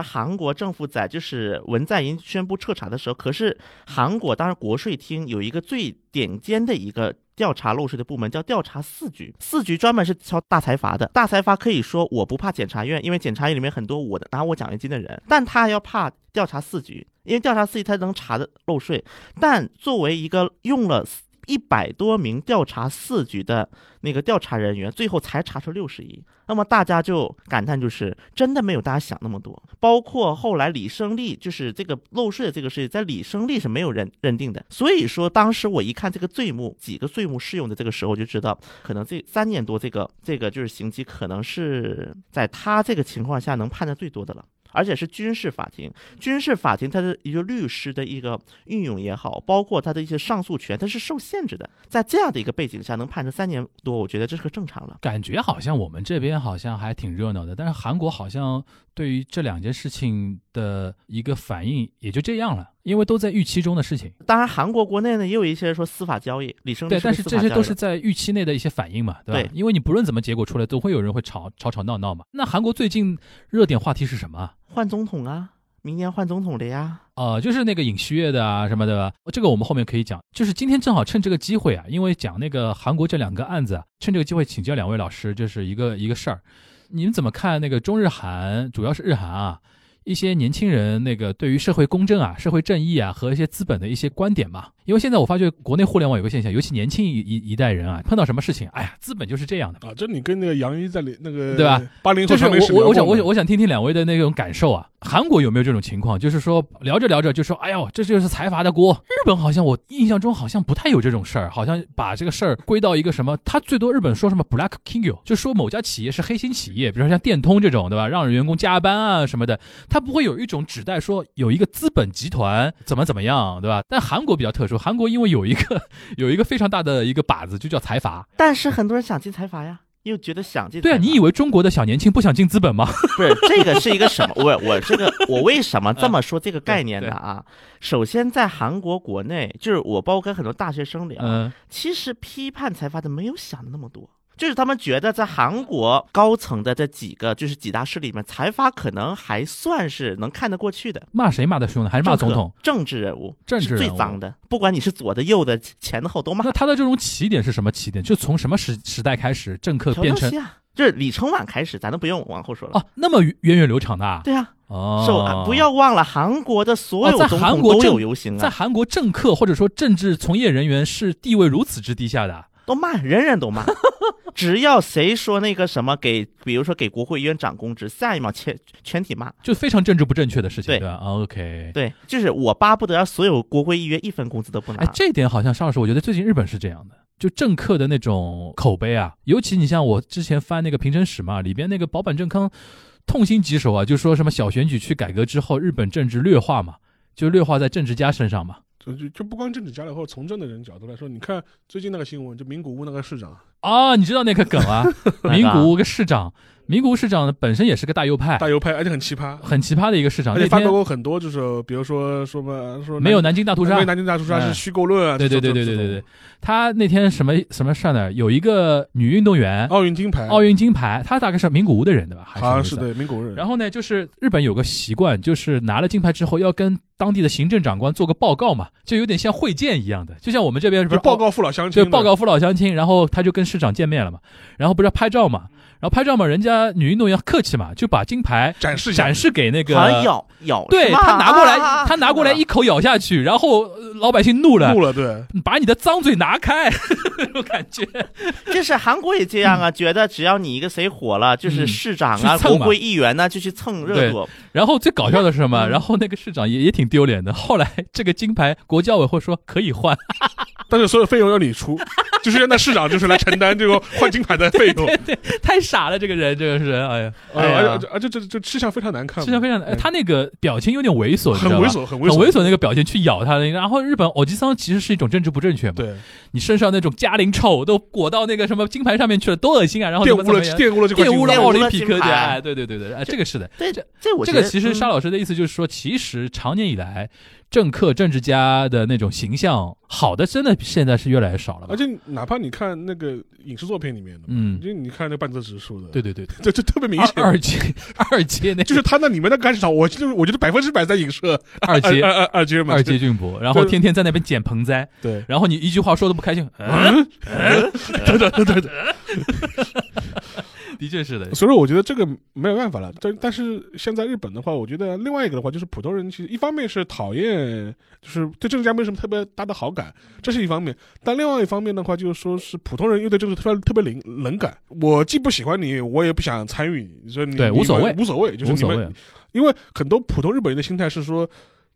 韩国政府在就是文在寅宣布彻查的时候，可是韩国当时国税厅有一个最顶尖的一个。调查漏税的部门叫调查四局，四局专门是敲大财阀的。大财阀可以说我不怕检察院，因为检察院里面很多我的拿我奖学金的人，但他要怕调查四局，因为调查四局他能查的漏税。但作为一个用了一百多名调查四局的那个调查人员，最后才查出六十亿。那么大家就感叹，就是真的没有大家想那么多。包括后来李胜利，就是这个漏税的这个事情，在李胜利是没有认认定的。所以说，当时我一看这个罪目，几个罪目适用的这个时候，就知道可能这三年多，这个这个就是刑期，可能是在他这个情况下能判的最多的了。而且是军事法庭，军事法庭它的一个律师的一个运用也好，包括他的一些上诉权，它是受限制的。在这样的一个背景下，能判成三年多，我觉得这是个正常了。感觉好像我们这边好像还挺热闹的，但是韩国好像对于这两件事情的一个反应也就这样了，因为都在预期中的事情。当然，韩国国内呢也有一些说司法交易，李胜对，但是这些都是在预期内的一些反应嘛，对吧？对因为你不论怎么结果出来，都会有人会吵吵吵闹闹嘛。那韩国最近热点话题是什么啊？换总统啊，明年换总统的呀。呃，就是那个尹锡悦的啊什么的吧，这个我们后面可以讲。就是今天正好趁这个机会啊，因为讲那个韩国这两个案子啊，趁这个机会请教两位老师，就是一个一个事儿。你们怎么看那个中日韩，主要是日韩啊，一些年轻人那个对于社会公正啊、社会正义啊和一些资本的一些观点嘛？因为现在我发觉国内互联网有个现象，尤其年轻一一一代人啊，碰到什么事情，哎呀，资本就是这样的。啊，这你跟那个杨一在里那个对吧？八零后就是传媒史我我我想我想我想听听两位的那种感受啊，韩国有没有这种情况？就是说聊着聊着就说，哎呦，这就是财阀的锅。日本好像我印象中好像不太有这种事儿，好像把这个事儿归到一个什么，他最多日本说什么 black king 就说某家企业是黑心企业，比如说像电通这种，对吧？让员工加班啊什么的，他不会有一种指代说有一个资本集团怎么怎么样，对吧？但韩国比较特殊，韩国因为有一个有一个非常大的一个靶子，就叫财阀。但是很多人想进财阀呀，又觉得想进对啊，你以为中国的小年轻不想进资本吗？(laughs) 不是这个是一个什么？我我这个我为什么这么说这个概念对呢？啊，首先在韩国国内，就是我包括跟很多大学生聊，嗯、其实批判财阀的没有想的那么多。就是他们觉得在韩国高层的这几个就是几大势力里面，财阀可能还算是能看得过去的。骂谁骂的凶呢？还是骂总统？政治人物，政治人物最脏的。不管你是左的、右的、前的、后都骂那。他的这种起点是什么起点？就从什么时时代开始，政客变成就是李承晚开始，咱都不用往后说了。哦那么源远流长的啊？对啊，哦，不要忘了，韩国的所有总统都韩国政有游行啊，在韩国政客或者说政治从业人员是地位如此之低下的啊，都骂，(laughs) 人人都骂。(laughs) 只要谁说那个什么给，比如说给国会议员涨工资，下一秒全全体骂。就非常政治不正确的事情，对对吧？OK，对，就是我巴不得让所有国会议员一分工资都不拿。哎，这点好像邵老师，我觉得最近日本是这样的，就政客的那种口碑啊，尤其你像我之前翻那个平成史嘛，里边那个保坂正康痛心疾首啊，就说什么小选举区改革之后，日本政治劣化嘛，就劣化在政治家身上嘛。就就就不光政治家了，或者从政的人角度来说，你看最近那个新闻，就名古屋那个市长，啊，你知道那个梗啊？(laughs) 名古屋个市长，名古屋市长本身也是个大右派，大右派，而且很奇葩，很奇葩的一个市长。而且发表过很多，就是比如说说嘛，说没有南京大屠杀没有，南京大屠杀哎是虚构论啊，对对对对对对对，他那天什么什么事儿呢？有一个女运动员，奥运金牌，奥运金牌，她大概是名古屋的人对吧？好像是。对名古屋人，然后呢，就是日本有个习惯，就是拿了金牌之后要跟当地的行政长官做个报告嘛，就有点像会见一样的，就像我们这边是不是报告父老乡亲的，对报告父老乡亲，然后他就跟市长见面了嘛，然后不是要拍照嘛，然后拍照嘛，人家女运动员客气嘛，就把金牌展示展示给那个咬咬，对他拿过来，啊他拿过来一口咬下去，然后呃老百姓怒了，怒了，对，把你的脏嘴拿开，(laughs) 那种感觉。就是韩国也这样啊，觉得只要你一个谁火了，就是嗯。市长啊、国会议员呢，就去蹭热度。然后最搞笑的是什么？嗯。然后那个市长也也挺丢脸的。后来这个金牌国教委会说可以换，(laughs) 但是所有费用要你出，就是让那市长就是来承担这个换金牌的费用，(laughs) 太傻了，这个人，这个人，哎呀，哎哎呀。呀，而且这这吃相非常难看，吃相非常难，哎。他那个表情有点猥琐，你知道吧？很猥琐，很猥琐，很猥琐那个表情去咬他的，然后日本偶吉桑其实是一种政治不正确嘛，对，你身上那种嘉陵臭都裹到那个什么金牌上面去了，多恶心啊！然后玷污了玷污了这块玷污了奥林匹克的，玷污了金牌。哎，对对对对，哎，这个是的，对，这这我这个其实沙老师的意思就是说，其实长年以来政客、政治家的那种形象，好的真的现在是越来越少了吧？而？且哪怕你看那个影视作品里面的，嗯。就你看那半泽直树的，对，对对，对。(laughs) 这这特别明显，二阶 (laughs) 二阶那就是他那里面的干场，我就是我觉得百分之百在影射。二阶。二二二阶嘛，二阶俊博，然后天天在那边捡盆栽，对，然后你一句话说的不开心，嗯，对对对对对，(laughs) 的确是的，所以说我觉得这个没有办法了。但但是现在日本的话，我觉得另外一个的话，就是普通人其实一方面是讨厌，就是对政治家没什么特别大的好感，这是一方面；但另外一方面的话，就是说是普通人又对政治特别特别冷冷感。我既不喜欢你，我也不想参与你，所以你无所谓无所谓，就是你们无所谓，因为很多普通日本人的心态是说，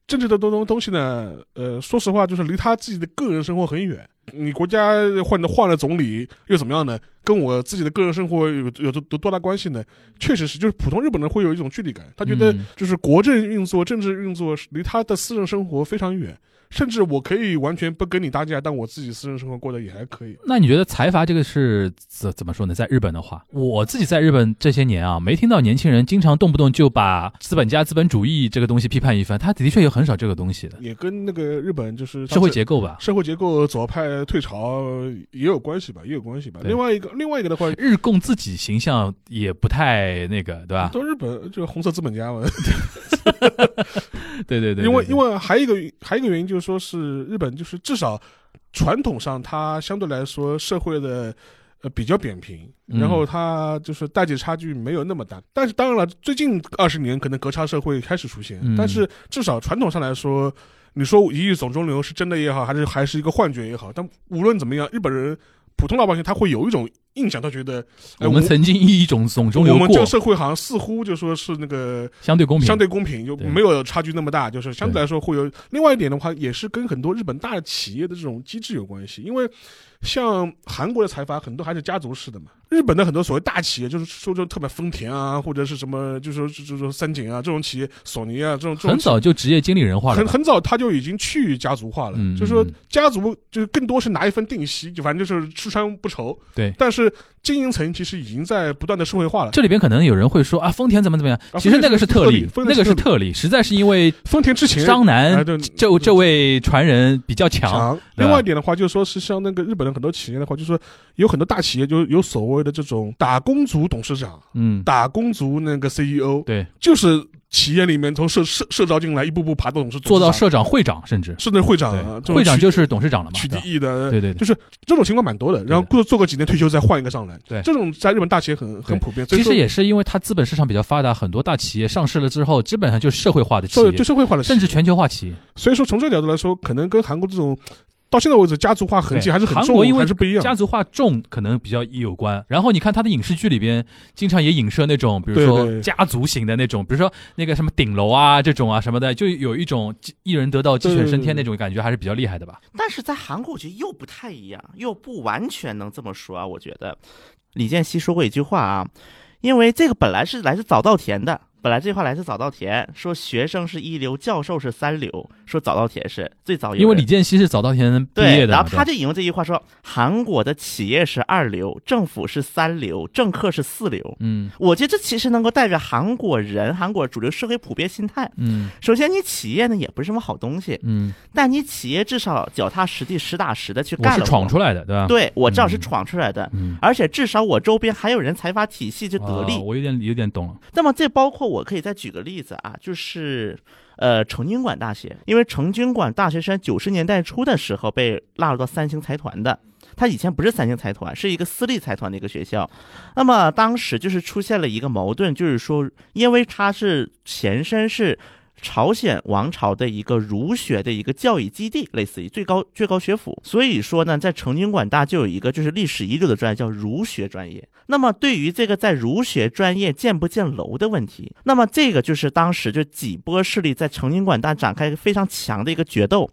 政治的东东东西呢，呃，说实话，就是离他自己的个人生活很远。你国家换了换了总理又怎么样呢？跟我自己的个人生活有有多多大关系呢？确实是，就是普通日本人会有一种距离感，他觉得嗯就是国政运作、政治运作离他的私人生活非常远。甚至我可以完全不跟你搭架，但我自己私人生活过得也还可以。那你觉得财阀这个是怎怎么说呢？在日本的话，我自己在日本这些年啊，没听到年轻人经常动不动就把资本家、资本主义这个东西批判一番，他的确有很少这个东西的也跟那个日本就是社会结构吧。社会结构左派退潮也有关系吧，也有关系吧。另外一个，另外一个的话，日共自己形象也不太那个，对吧？都日本就是红色资本家嘛。(laughs) 对对对，因为因为还有一个还有一个原因就是说是日本就是至少传统上它相对来说社会的。呃，比较扁平，嗯然后它就是代际差距没有那么大，但是当然了，最近二十年可能隔差社会开始出现，嗯但是至少传统上来说，你说一亿总中流是真的也好，还是还是一个幻觉也好，但无论怎么样，日本人普通老百姓他会有一种印象，他觉得，哎我们曾经以一种总中流过我们这个，社会好像似乎就说是那个相对公平，相对公平，就没有差距那么大，就是相对来说会有。另外一点的话，也是跟很多日本大企业的这种机制有关系，因为像韩国的财阀很多还是家族式的嘛。日本的很多所谓大企业，就是说就特别丰田啊，或者是什么，就是说就是说三井啊这种企业，索尼啊这种很早就职业经理人化了，很很早他就已经去家族化了，嗯就是说嗯家族就是更多是拿一份定息，就反正就是吃穿不愁。对但是经营层其实已经在不断的社会化了。这里边可能有人会说啊，丰田怎么怎么样，啊其实那个是特例，那个是特例，实在是因为丰田之前张楠这这位传人比较强，另外一点的话，就是说是像那个日本的很多企业的话，就是说有很多大企业就有所谓的这种打工族董事长、嗯，打工族那个 CEO，对，就是企业里面从社社社招进来，一步步爬到董事做到社长、会长，甚至甚至会长会长就是董事长了嘛，取对吧缔役的，对对对就是这种情况蛮多的。然后过做个几年退休再换一个上来，对这种在日本大企业很很普遍。其实也是因为它资本市场比较发达，很多大企业上市了之后，基本上就是社会化的企业，社就社会化的，甚至全球化企业。所以说从这个角度来说，可能跟韩国这种到现在为止家族化痕迹还是很重，韩国因为还是不一样。家族化重可能比较有关。然后你看他的影视剧里边，经常也影射那种，比如说家族型的那种，比如说那个什么顶楼啊这种啊什么的，就有一种一人得道鸡犬升天那种感觉，还是比较厉害的吧？但是在韩国，我觉得又不太一样，又不完全能这么说啊。我觉得李健熙说过一句话啊，因为这个本来是来自早稻田的，本来这话来自早稻田，说学生是一流，教授是三流，说早稻田是最早。因为李健熙是早稻田毕业，的然后他就引用这句话说，韩国的企业是二流，政府是三流，政客是四流。嗯我觉得这其实能够代表韩国人、韩国主流社会普遍心态。嗯首先，你企业呢也不是什么好东西，嗯，但你企业至少脚踏实地、实打实的去干了活。闯出来的，对吧？，对我至少是嗯闯出来的，嗯，而且至少我周边还有人财阀体系就得力。哦我有点有点懂了。那么这包括我我可以再举个例子啊，就是呃成均馆大学，因为成均馆大学是在九十年代初的时候被纳入到三星财团的。他以前不是三星财团，是一个私立财团的一个学校。那么当时就是出现了一个矛盾，就是说，因为他是前身是朝鲜王朝的一个儒学的一个教育基地，类似于最高最高学府，所以说呢，在成均馆大就有一个就是历史遗留的专业叫儒学专业。那么对于这个在儒学专业建不建楼的问题，那么这个就是当时就几波势力在成均馆大展开一个非常强的一个决斗。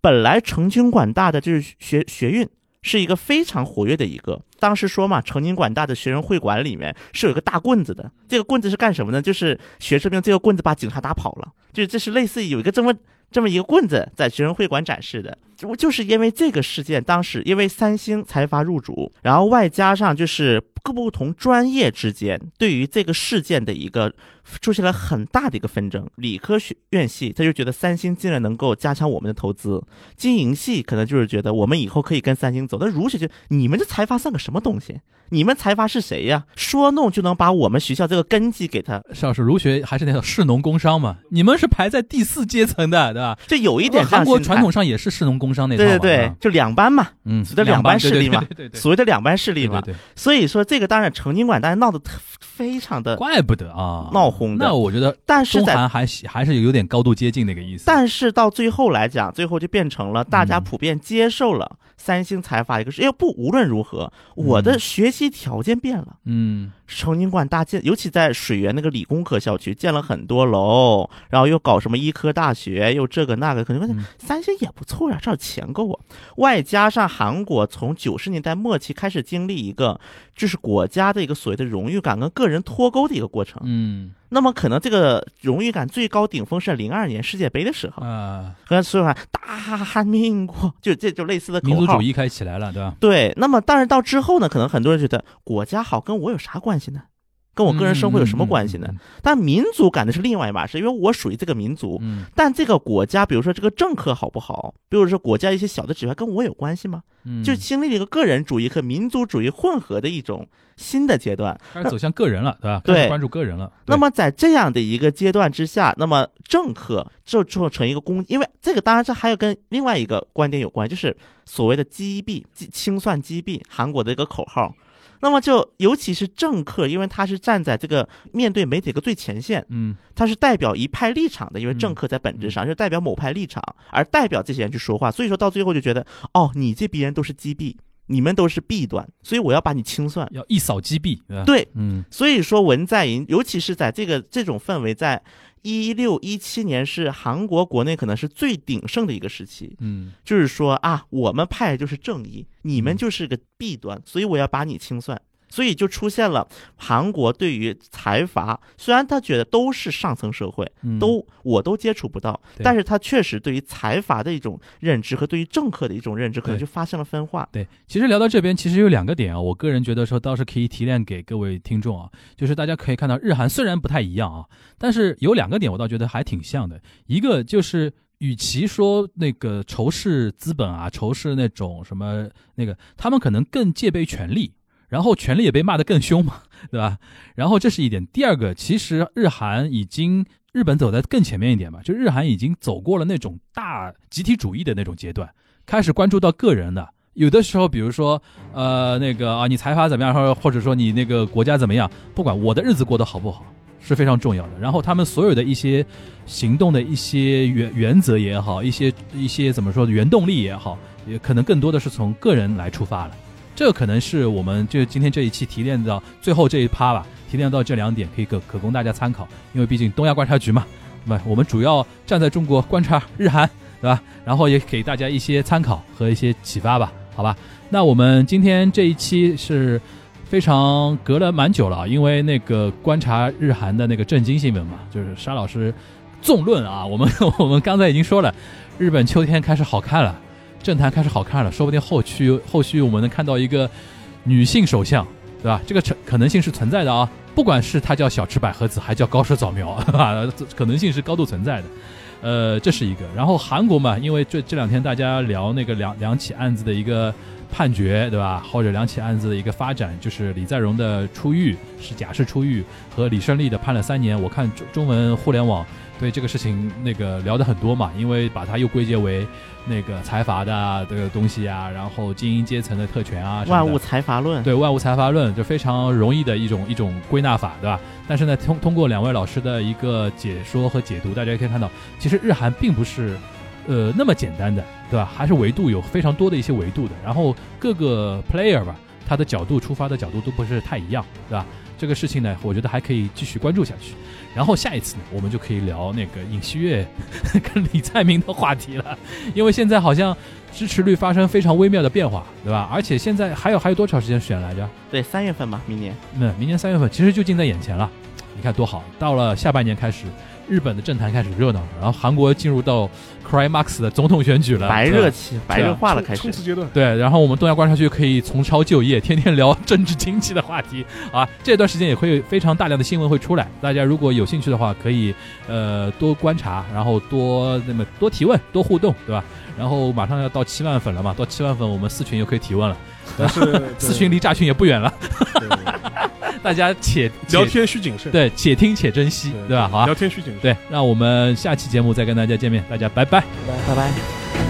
本来成均馆大的就是学学运。是一个非常活跃的一个。当时说嘛，成宁管大的学生会馆里面是有一个大棍子的，这个棍子是干什么呢？就是学生用这个棍子把警察打跑了，就这是类似于有一个这么这么一个棍子在学生会馆展示的。就就是因为这个事件，当时因为三星财阀入主，然后外加上就是各不同专业之间对于这个事件的一个出现了很大的一个纷争。理科学院系他就觉得三星竟然能够加强我们的投资，经营系可能就是觉得我们以后可以跟三星走。那儒学就你们这财阀算个什么东西？你们财阀是谁呀？说弄就能把我们学校这个根基给他，邵老师，儒学还是那种士农工商嘛？你们是排在第四阶层的，对吧？就有一点韩国传统上也是士农工商那套嘛对对对啊，就两班嘛，嗯，所谓的两班势力嘛对对对对 (laughs) 所谓的两班势力嘛。对所以说这个当然成经馆大家闹得特非常的，怪不得啊，闹哄的。那我觉得但是在还还是有点高度接近那个意思。但是到最后来讲，最后就变成了大家嗯。普遍接受了三星财阀一个事，因为不无论如何，我的学习条件变了。嗯成宁馆大建，尤其在水源那个理工科校区建了很多楼，然后又搞什么医科大学，又这个那个，可能发现嗯三星也不错呀、这儿钱够啊。外加上韩国从九十年代末期开始经历一个，就是国家的一个所谓的荣誉感跟个人脱钩的一个过程。嗯那么可能这个荣誉感最高顶峰是零二年世界杯的时候，啊，和所有人大喊民国，就这就类似的口号民族主。义开始起来了，对吧？对，那么当然到之后呢，可能很多人觉得国家好跟我有啥关系呢？跟我个人生活有什么关系呢？嗯？但民族感的是另外一码事，因为我属于这个民族。嗯但这个国家，比如说这个政客好不好，比如说国家一些小的指标，跟我有关系吗？嗯，就经历了一个个人主义和民族主义混合的一种新的阶段。开始走向个人了，对吧？对关注个人了。那么在这样的一个阶段之下，那么政客就做成一个公，因为这个当然这还有跟另外一个观点有关，就是所谓的击毙、击清算击毙韩国的一个口号。那么就尤其是政客，因为他是站在这个面对媒体的最前线，嗯。他是代表一派立场的，因为嗯政客在本质上是代表某派立场，而代表这些人去说话，所以说到最后就觉得，哦，你这批人都是击毙，你们都是弊端，所以我要把你清算。要一扫击毙，对，嗯。所以说文在寅，尤其是在这个这种氛围，在一六一七年是韩国国内可能是最鼎盛的一个时期，嗯。就是说啊，我们派就是正义，你们嗯。就是个弊端，所以我要把你清算。所以就出现了韩国对于财阀，虽然他觉得都是上层社会，嗯，都我都接触不到，但是他确实对于财阀的一种认知和对于政客的一种认知，可能就发生了分化。对，其实聊到这边，其实有两个点啊，我个人觉得说倒是可以提炼给各位听众啊，就是大家可以看到日韩虽然不太一样啊，但是有两个点我倒觉得还挺像的，一个就是。与其说那个仇视资本啊，仇视那种什么那个，他们可能更戒备权力，然后权力也被骂得更凶嘛，(laughs) 对吧？然后这是一点。第二个，其实日韩已经日本走在更前面一点嘛，就日韩已经走过了那种大集体主义的那种阶段，开始关注到个人的。有的时候，比如说，呃，那个啊，你财阀怎么样，或者或者说你那个国家怎么样，不管我的日子过得好不好，是非常重要的。然后他们所有的一些行动的一些原原则也好，一些一些怎么说原动力也好，也可能更多的是从个人来出发了。这个可能是我们就今天这一期提炼到最后这一趴吧，提炼到这两点，可以可可供大家参考。因为毕竟东亚观察局嘛，对吧？我们主要站在中国观察日韩，对吧？然后也给大家一些参考和一些启发吧，好吧？那我们今天这一期是非常隔了蛮久了啊，因为那个观察日韩的那个震惊新闻嘛，就是沙老师纵论啊，我们 (laughs) 我们刚才已经说了，日本秋天开始好看了。政坛开始好看了，说不定后续后续我们能看到一个女性首相，对吧？这个可可能性是存在的啊，不管是她叫小池百合子，还叫高市早苗，(laughs) 啊，可能性是高度存在的。呃，这是一个。然后韩国嘛，因为这这两天大家聊那个两两起案子的一个判决，对吧？或者两起案子的一个发展，就是李在镕的出狱是假释出狱，和李胜利的判了三年。我看中中文互联网对这个事情那个聊的很多嘛，因为把它又归结为那个财阀的这个东西啊，然后精英阶层的特权啊，万物财阀论，对万物财阀论就非常容易的一种一种归纳法，对吧？但是呢，通通过两位老师的一个解说和解读，大家可以看到，其实日韩并不是呃那么简单的，对吧？还是维度有非常多的一些维度的。然后各个 player 吧，他的角度出发的角度都不是太一样，对吧？这个事情呢，我觉得还可以继续关注下去。然后下一次呢，我们就可以聊那个尹锡悦跟李在明的话题了，因为现在好像支持率发生非常微妙的变化，对吧？而且现在还有还有多长时间选来着？对，三月份吧，明年。那明年三月份其实就近在眼前了，你看多好！到了下半年开始，日本的政坛开始热闹了，然后韩国进入到 Cry Max 的总统选举了，白热期，白热化了，开始。冲刺阶段。对，然后我们东亚观察区可以重抄就业，天天聊政治经济的话题啊。这段时间也会有非常大量的新闻会出来，大家如果有兴趣的话，可以呃多观察，然后多那么多提问，多互动，对吧？然后马上要到七万粉了嘛，到七万粉我们四群又可以提问了，但是 (laughs) 四群离炸群也不远了，(laughs) 大家且聊天需谨慎，对且听且珍惜，对吧？好啊聊，天需谨慎。对，让我们下期节目再跟大家见面，大家拜拜拜拜。拜拜。